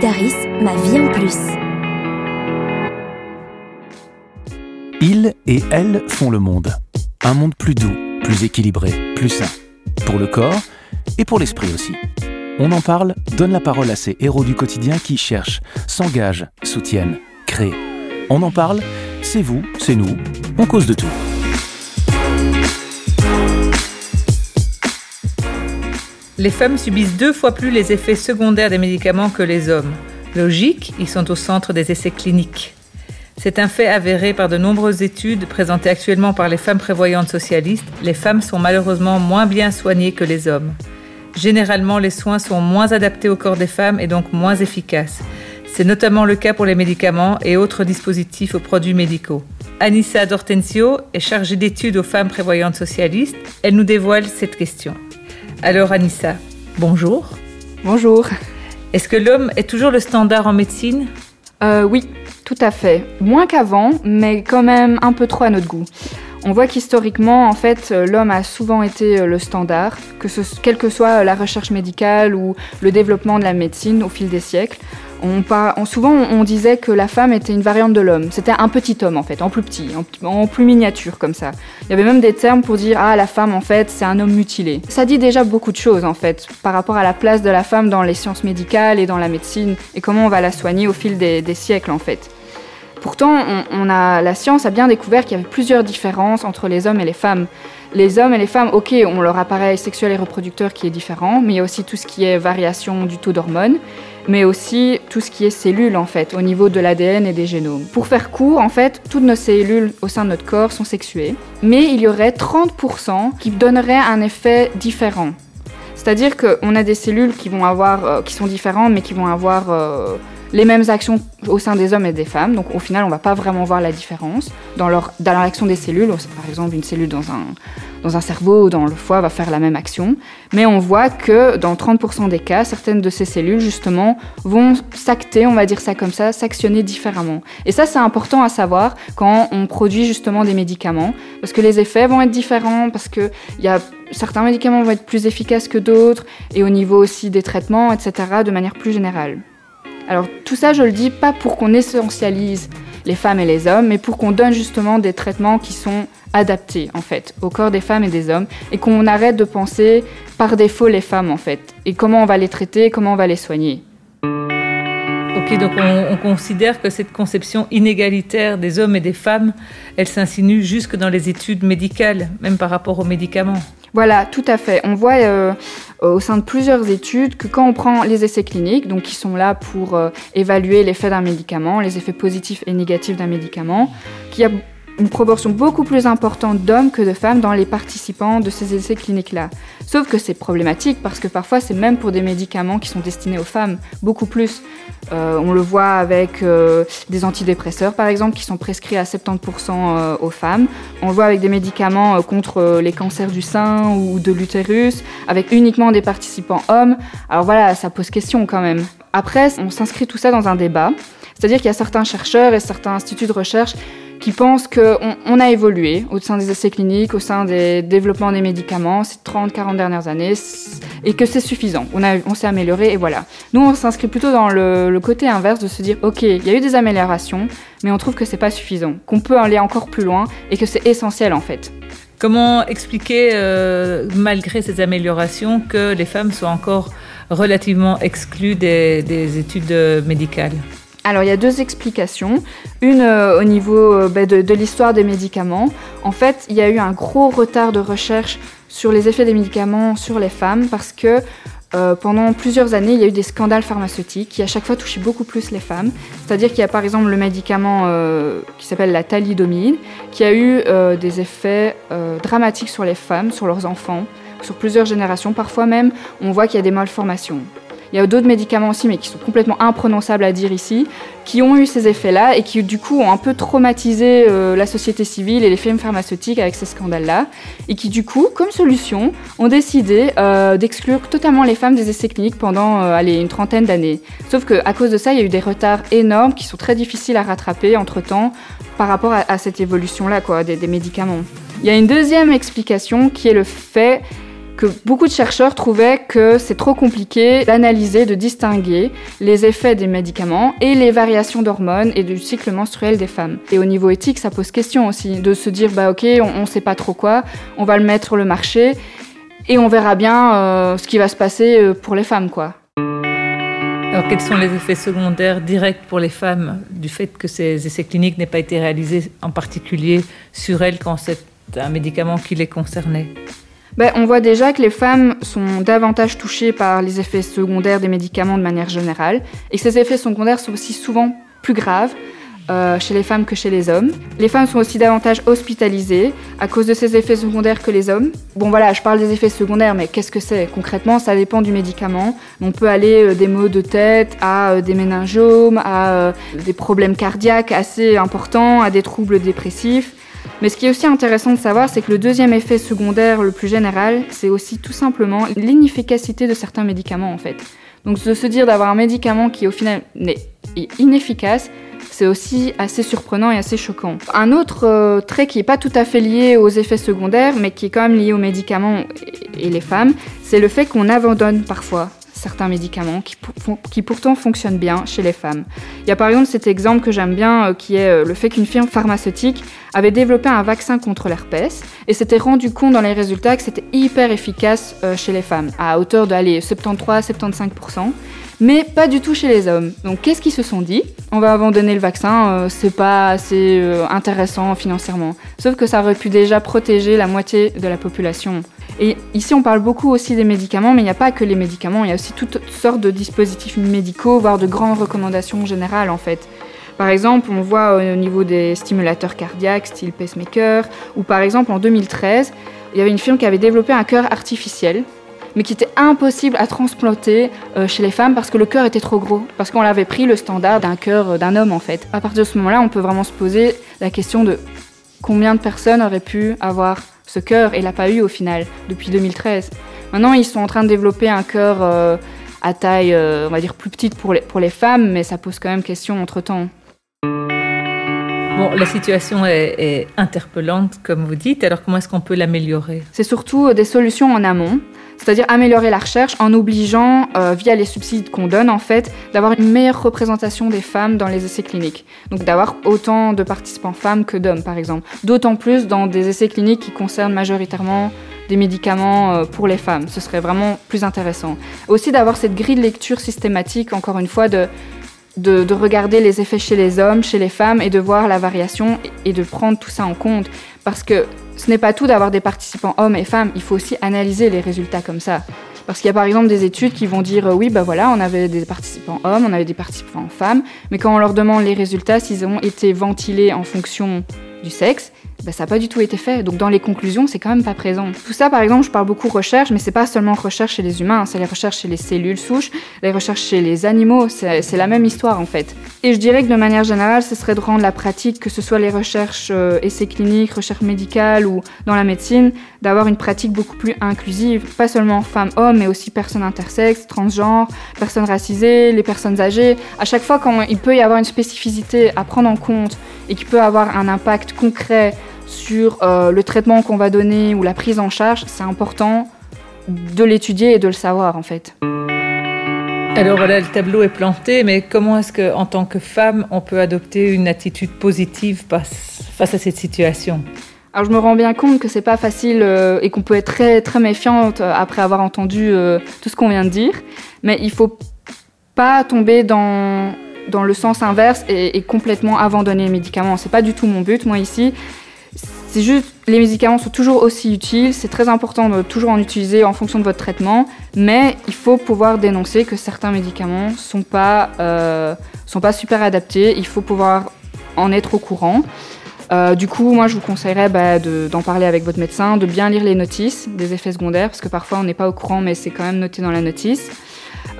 Solidaris, ma vie en plus. Ils et elles font le monde. Un monde plus doux, plus équilibré, plus sain. Pour le corps et pour l'esprit aussi. On en parle, donne la parole à ces héros du quotidien qui cherchent, s'engagent, soutiennent, créent. On en parle, c'est vous, c'est nous, on cause de tout. Les femmes subissent deux fois plus les effets secondaires des médicaments que les hommes. Logique, ils sont au centre des essais cliniques. C'est un fait avéré par de nombreuses études présentées actuellement par les femmes prévoyantes socialistes. Les femmes sont malheureusement moins bien soignées que les hommes. Généralement, les soins sont moins adaptés au corps des femmes et donc moins efficaces. C'est notamment le cas pour les médicaments et autres dispositifs aux produits médicaux. Anissa Dortensio est chargée d'études aux femmes prévoyantes socialistes. Elle nous dévoile cette question. Alors Anissa, bonjour. Bonjour. Est-ce que l'homme est toujours le standard en médecine? Euh, Oui, tout à fait. Moins qu'avant, mais quand même un peu trop à notre goût. On voit qu'historiquement, en fait, l'homme a souvent été euh, le standard, que ce, quelle que soit la recherche médicale ou le développement de la médecine au fil des siècles. On, souvent, on disait que la femme était une variante de l'homme. C'était un petit homme, en fait, en plus petit, en, plus miniature, comme ça. Il y avait même des termes pour dire Ah, la femme, en fait, c'est un homme mutilé. Ça dit déjà beaucoup de choses, en fait, par rapport à la place de la femme dans les sciences médicales et dans la médecine, et comment on va la soigner au fil des, siècles, en fait. Pourtant, on, a, la science a bien découvert qu'il y avait plusieurs différences entre les hommes et les femmes. Les hommes et les femmes, ok, ont leur appareil sexuel et reproducteur qui est différent, mais il y a aussi tout ce qui est variation du taux d'hormones mais aussi tout ce qui est cellules en fait, au niveau de l'ADN et des génomes. Pour faire court, en fait, toutes nos cellules au sein de notre corps sont sexuées, mais il y aurait 30% qui donneraient un effet différent. C'est-à-dire qu'on a des cellules qui euh, sont différentes, mais qui vont avoir euh, les mêmes actions au sein des hommes et des femmes. Donc au final, on va pas vraiment voir la différence dans leur dans l'action des cellules. Par exemple, une cellule dans un dans un cerveau ou dans le foie va faire la même action, mais on voit que dans 30% des cas, certaines de ces cellules justement vont s'acter, on va dire ça comme ça, s'actionner différemment. Et ça c'est important à savoir quand on produit justement des médicaments, parce que les effets vont être différents, parce que y a certains médicaments vont être plus efficaces que d'autres, et au niveau aussi des traitements, etc., de manière plus générale. Alors tout ça, je le dis pas pour qu'on essentialise les femmes et les hommes, mais pour qu'on donne justement des traitements qui sont adaptés en fait au corps des femmes et des hommes et qu'on arrête de penser par défaut les femmes en fait et comment on va les traiter, comment on va les soigner. Ok, donc on, considère que cette conception inégalitaire des hommes et des femmes, elle s'insinue jusque dans les études médicales, même par rapport aux médicaments. Voilà, tout à fait. On voit euh, au sein de plusieurs études que quand on prend les essais cliniques, donc qui sont là pour euh, évaluer l'effet d'un médicament, les effets positifs et négatifs d'un médicament, qu'il y a une proportion beaucoup plus importante d'hommes que de femmes dans les participants de ces essais cliniques-là. Sauf que c'est problématique parce que parfois c'est même pour des médicaments qui sont destinés aux femmes, beaucoup plus. Euh, on le voit avec euh, des antidépresseurs par exemple qui sont prescrits à 70% euh, aux femmes. On le voit avec des médicaments contre les cancers du sein ou de l'utérus, avec uniquement des participants hommes. Alors voilà, ça pose question quand même. Après, on s'inscrit tout ça dans un débat. C'est-à-dire qu'il y a certains chercheurs et certains instituts de recherche qui pensent qu'on on a évolué au sein des essais cliniques, au sein des développements des médicaments ces 30-40 dernières années, et que c'est suffisant. On, on s'est amélioré et voilà. Nous, on s'inscrit plutôt dans le, côté inverse de se dire, ok, il y a eu des améliorations, mais on trouve que c'est pas suffisant, qu'on peut aller encore plus loin et que c'est essentiel en fait. Comment expliquer, euh, malgré ces améliorations, que les femmes soient encore relativement exclues des études médicales? Alors il y a deux explications. Une euh, au niveau euh, bah, de, l'histoire des médicaments. En fait, il y a eu un gros retard de recherche sur les effets des médicaments sur les femmes parce que euh, pendant plusieurs années, il y a eu des scandales pharmaceutiques qui à chaque fois touchaient beaucoup plus les femmes. C'est-à-dire qu'il y a par exemple le médicament qui s'appelle la thalidomide, qui a eu des effets dramatiques sur les femmes, sur leurs enfants, sur plusieurs générations. Parfois même, on voit qu'il y a des malformations. Il y a d'autres médicaments aussi, mais qui sont complètement imprononçables à dire ici, qui ont eu ces effets-là et qui du coup ont un peu traumatisé euh, la société civile et les firmes pharmaceutiques avec ces scandales-là, et qui du coup, comme solution, ont décidé euh, d'exclure totalement les femmes des essais cliniques pendant euh, une trentaine d'années. Sauf qu'à cause de ça, il y a eu des retards énormes qui sont très difficiles à rattraper entre-temps par rapport à, cette évolution-là quoi, des médicaments. Il y a une deuxième explication qui est le fait beaucoup de chercheurs trouvaient que c'est trop compliqué d'analyser, de distinguer les effets des médicaments et les variations d'hormones et du cycle menstruel des femmes. Et au niveau éthique, ça pose question aussi de se dire bah ok, on, ne sait pas trop quoi, on va le mettre sur le marché et on verra bien euh, ce qui va se passer euh, pour les femmes quoi. Alors, quels sont les effets secondaires directs pour les femmes du fait que ces essais cliniques n'aient pas été réalisés, en particulier sur elles quand c'est un médicament qui les concernait? Ben, on voit déjà que les femmes sont davantage touchées par les effets secondaires des médicaments de manière générale, et que ces effets secondaires sont aussi souvent plus graves euh, chez les femmes que chez les hommes. Les femmes sont aussi davantage hospitalisées à cause de ces effets secondaires que les hommes. Bon voilà, je parle des effets secondaires, mais qu'est-ce que c'est Concrètement, ça dépend du médicament. On peut aller euh, des maux de tête à euh, des méningomes, à des problèmes cardiaques assez importants, à des troubles dépressifs. Mais ce qui est aussi intéressant de savoir, c'est que le deuxième effet secondaire le plus général, c'est aussi tout simplement l'inefficacité de certains médicaments en fait. Donc de se dire d'avoir un médicament qui au final est inefficace, c'est aussi assez surprenant et assez choquant. Un autre euh, trait qui n'est pas tout à fait lié aux effets secondaires, mais qui est quand même lié aux médicaments et les femmes, c'est le fait qu'on abandonne parfois certains médicaments qui, pourtant fonctionnent bien chez les femmes. Il y a par exemple cet exemple que j'aime bien euh, qui est euh, le fait qu'une firme pharmaceutique avait développé un vaccin contre l'herpès et s'était rendu compte dans les résultats que c'était hyper efficace euh, chez les femmes, à hauteur de 73-75%, mais pas du tout chez les hommes. Donc qu'est-ce qu'ils se sont dit? On va abandonner le vaccin, c'est pas assez intéressant financièrement. Sauf que ça aurait pu déjà protéger la moitié de la population. Et ici, on parle beaucoup aussi des médicaments, mais il n'y a pas que les médicaments, il y a aussi toutes sortes de dispositifs médicaux, voire de grandes recommandations générales en fait. Par exemple, on voit au niveau des stimulateurs cardiaques, style pacemaker, ou par exemple en 2013, il y avait une firme qui avait développé un cœur artificiel, mais qui était impossible à transplanter euh, chez les femmes parce que le cœur était trop gros, parce qu'on avait pris le standard d'un cœur euh, d'un homme en fait. À partir de ce moment-là, on peut vraiment se poser la question de combien de personnes auraient pu avoir ce cœur et l'a pas eu au final depuis 2013. Maintenant, ils sont en train de développer un cœur euh, à taille, euh, on va dire, plus petite pour les, pour les femmes, mais ça pose quand même question entre-temps. Bon, la situation est, est, interpellante, comme vous dites. Alors, comment est-ce qu'on peut l'améliorer? C'est surtout euh, des solutions en amont c'est-à-dire améliorer la recherche en obligeant, euh, via les subsides qu'on donne en fait, d'avoir une meilleure représentation des femmes dans les essais cliniques. Donc d'avoir autant de participants femmes que d'hommes par exemple. D'autant plus dans des essais cliniques qui concernent majoritairement des médicaments euh, pour les femmes. Ce serait vraiment plus intéressant. Aussi d'avoir cette grille de lecture systématique, encore une fois, de, de, de, regarder les effets chez les hommes, chez les femmes et de voir la variation et de prendre tout ça en compte. Parce que ce n'est pas tout d'avoir des participants hommes et femmes, il faut aussi analyser les résultats comme ça. Parce qu'il y a par exemple des études qui vont dire oui, bah voilà, on avait des participants hommes, on avait des participants femmes, mais quand on leur demande les résultats, s'ils ont été ventilés en fonction du sexe, ben, ça n'a pas du tout été fait. Donc dans les conclusions, c'est quand même pas présent. Tout ça, par exemple, je parle beaucoup recherche, mais c'est pas seulement recherche chez les humains, c'est les recherches chez les cellules souches, les recherches chez les animaux, c'est la même histoire en fait. Et je dirais que de manière générale, ce serait de rendre la pratique, que ce soit les recherches euh, essais cliniques, recherches médicales ou dans la médecine, d'avoir une pratique beaucoup plus inclusive, pas seulement femmes-hommes, mais aussi personnes intersexes, transgenres, personnes racisées, les personnes âgées. À chaque fois quand il peut y avoir une spécificité à prendre en compte et qui peut avoir un impact concret sur euh, le traitement qu'on va donner ou la prise en charge, c'est important de l'étudier et de le savoir en fait. Alors voilà, le tableau est planté, mais comment est-ce qu'en tant que femme, on peut adopter une attitude positive face, à cette situation? Alors je me rends bien compte que c'est pas facile euh, et qu'on peut être très très méfiante euh, après avoir entendu tout ce qu'on vient de dire, mais il faut pas tomber dans dans le sens inverse et, et complètement abandonner les médicaments. C'est pas du tout mon but. Moi ici, c'est juste, les médicaments sont toujours aussi utiles, c'est très important de toujours en utiliser en fonction de votre traitement, mais il faut pouvoir dénoncer que certains médicaments sont pas, euh, sont pas super adaptés, il faut pouvoir en être au courant. Euh, du coup, moi, je vous conseillerais bah, d'en parler avec votre médecin, de bien lire les notices des effets secondaires, parce que parfois on n'est pas au courant, mais c'est quand même noté dans la notice.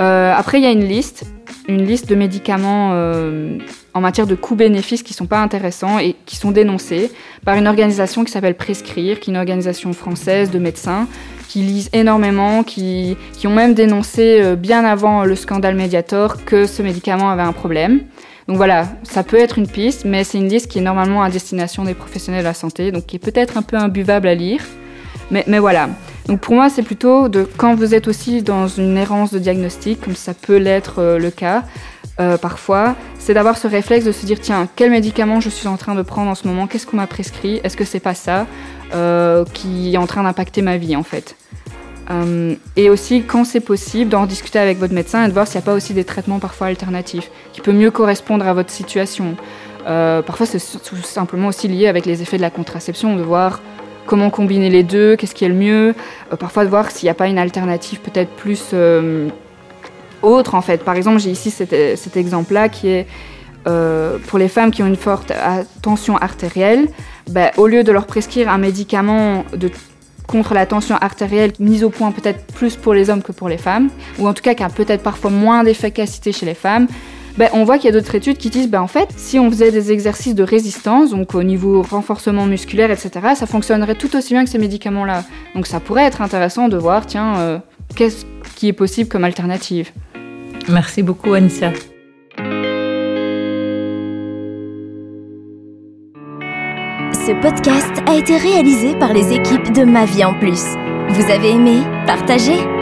Euh, après, il y a une liste, une liste de médicaments euh, en matière de coûts-bénéfices qui sont pas intéressants et qui sont dénoncés par une organisation qui s'appelle Prescrire, qui est une organisation française de médecins qui lisent énormément, qui, qui ont même dénoncé euh, bien avant le scandale Mediator que ce médicament avait un problème. Donc voilà, ça peut être une piste, mais c'est une liste qui est normalement à destination des professionnels de la santé, donc qui est peut-être un peu imbuvable à lire. Mais, mais voilà. Donc pour moi, c'est plutôt de quand vous êtes aussi dans une errance de diagnostic, comme ça peut l'être euh, le cas euh, parfois, c'est d'avoir ce réflexe de se dire tiens, quel médicament je suis en train de prendre en ce moment? Qu'est-ce qu'on m'a prescrit? Est-ce que c'est pas ça euh, qui est en train d'impacter ma vie en fait? Et aussi, quand c'est possible, d'en discuter avec votre médecin et de voir s'il n'y a pas aussi des traitements parfois alternatifs qui peuvent mieux correspondre à votre situation. parfois, c'est tout simplement aussi lié avec les effets de la contraception, de voir comment combiner les deux, qu'est-ce qui est le mieux. Euh, parfois de voir s'il n'y a pas une alternative peut-être plus euh, autre en fait. Par exemple, j'ai ici cet, exemple-là qui est euh, pour les femmes qui ont une forte tension artérielle, ben, au lieu de leur prescrire un médicament contre la tension artérielle mis au point peut-être plus pour les hommes que pour les femmes, ou en tout cas qui a peut-être parfois moins d'efficacité chez les femmes, ben, on voit qu'il y a d'autres études qui disent ben, en fait, si on faisait des exercices de résistance, donc au niveau renforcement musculaire, etc., ça fonctionnerait tout aussi bien que ces médicaments-là. Donc ça pourrait être intéressant de voir, tiens, euh, qu'est-ce qui est possible comme alternative. Merci beaucoup, Anissa. Ce podcast a été réalisé par les équipes de Ma Vie en Plus. Vous avez aimé Partagez